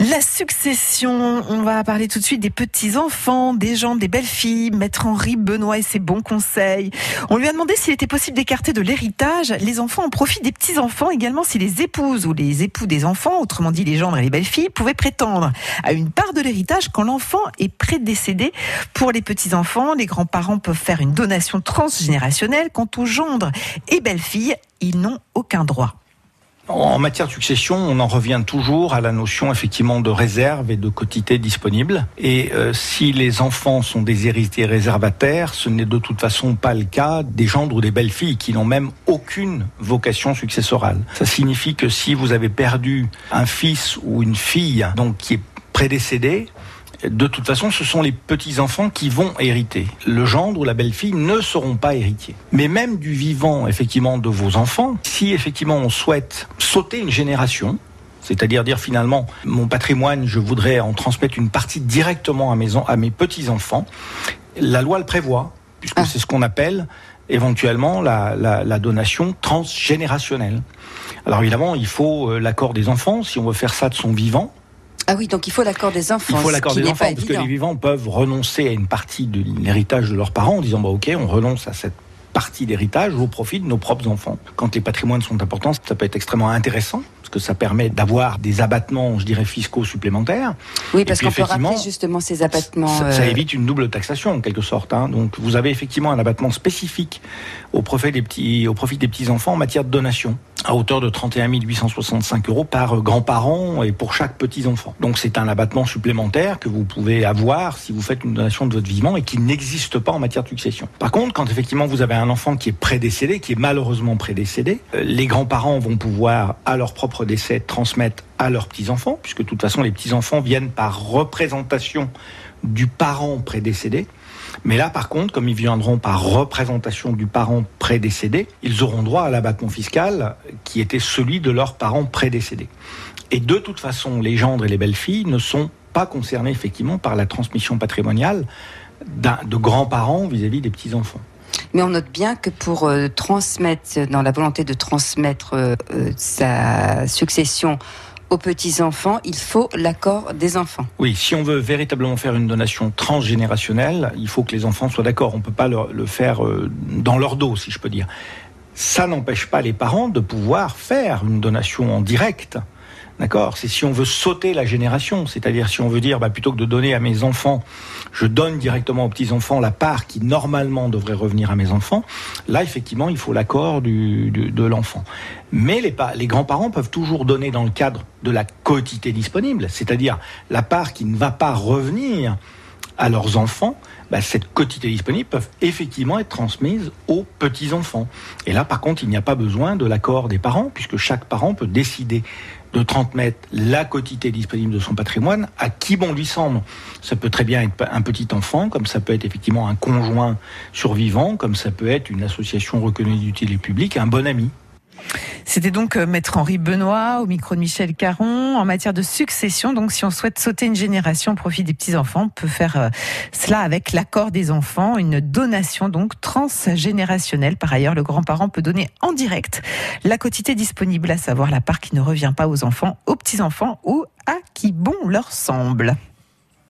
La succession, on va parler tout de suite des petits-enfants, des gens, des belles-filles, Maître Henri Benoît et ses bons conseils. On lui a demandé s'il était possible d'écarter de l'héritage les enfants en profit des petits-enfants, également si les épouses ou les époux des enfants, autrement dit les gendres et les belles-filles, pouvaient prétendre à une part de l'héritage quand l'enfant est prédécédé. Pour les petits-enfants, les grands-parents peuvent faire une donation transgénérationnelle. Quant aux gendres et belles-filles, ils n'ont aucun droit. En matière de succession, on en revient toujours à la notion effectivement de réserve et de quotité disponible. Et euh, si les enfants sont des héritiers réservataires, ce n'est de toute façon pas le cas des gendres ou des belles-filles qui n'ont même aucune vocation successorale. Ça signifie que si vous avez perdu un fils ou une fille donc qui est prédécédé, de toute façon, ce sont les petits-enfants qui vont hériter. Le gendre ou la belle-fille ne seront pas héritiers. Mais même du vivant, effectivement, de vos enfants, si effectivement on souhaite sauter une génération, c'est-à-dire dire finalement, mon patrimoine, je voudrais en transmettre une partie directement à mes, à mes petits-enfants, la loi le prévoit, puisque ah. c'est ce qu'on appelle éventuellement la, la, donation transgénérationnelle. Alors évidemment, il faut euh, l'accord des enfants, si on veut faire ça de son vivant, ah oui, donc il faut l'accord des enfants. Il faut l'accord des enfants, parce que les vivants peuvent renoncer à une partie de l'héritage de leurs parents en disant, bah, ok, on renonce à cette partie d'héritage au profit de nos propres enfants. Quand les patrimoines sont importants, ça peut être extrêmement intéressant parce que ça permet d'avoir des abattements, je dirais, fiscaux supplémentaires. Oui, parce qu'on peut rappeler justement ces abattements. Ça, ça, euh, évite une double taxation en quelque sorte. Hein. Donc vous avez effectivement un abattement spécifique au profit des petits, au profit des petits enfants en matière de donation à hauteur de 31 865 euros par grand-parent et pour chaque petit enfant. Donc c'est un abattement supplémentaire que vous pouvez avoir si vous faites une donation de votre vivant et qui n'existe pas en matière de succession. Par contre, quand effectivement vous avez un enfant qui est prédécédé, qui est malheureusement prédécédé, euh, les grands-parents vont pouvoir à leur propre décès transmettre à leurs petits-enfants, puisque de toute façon les petits-enfants viennent par représentation du parent prédécédé. Mais là, par contre, comme ils viendront par représentation du parent prédécédé, ils auront droit à l'abattement fiscal qui était celui de leurs parents prédécédés. Et de toute façon, les gendres et les belles-filles ne sont pas concernés effectivement par la transmission patrimoniale de grands-parents vis-à-vis des petits-enfants. Mais on note bien que pour euh, transmettre, dans la volonté de transmettre euh, euh, sa succession aux petits-enfants, il faut l'accord des enfants. Oui, si on veut véritablement faire une donation transgénérationnelle, il faut que les enfants soient d'accord. On ne peut pas le, faire euh, dans leur dos, si je peux dire. Ça n'empêche pas les parents de pouvoir faire une donation en direct. D'accord C'est si on veut sauter la génération, c'est-à-dire si on veut dire, bah, plutôt que de donner à mes enfants, je donne directement aux petits-enfants la part qui normalement devrait revenir à mes enfants, là, effectivement, il faut l'accord de l'enfant. Mais les, les grands-parents peuvent toujours donner dans le cadre de la quotité disponible, c'est-à-dire la part qui ne va pas revenir à leurs enfants, bah, cette quotité disponible peuvent effectivement être transmise aux petits-enfants. Et là, par contre, il n'y a pas besoin de l'accord des parents, puisque chaque parent peut décider de transmettre la quotité disponible de son patrimoine à qui bon lui semble. Ça peut très bien être un petit enfant, comme ça peut être effectivement un conjoint survivant, comme ça peut être une association reconnue d'utilité publique, un bon ami. C'était donc euh, Maître Henri Benoît au micro de Michel Caron en matière de succession. Donc, si on souhaite sauter une génération au profit des petits enfants, on peut faire euh, cela avec l'accord des enfants, une donation donc transgénérationnelle. Par ailleurs, le grand-parent peut donner en direct la quotité disponible, à savoir la part qui ne revient pas aux enfants, aux petits enfants ou à qui bon leur semble.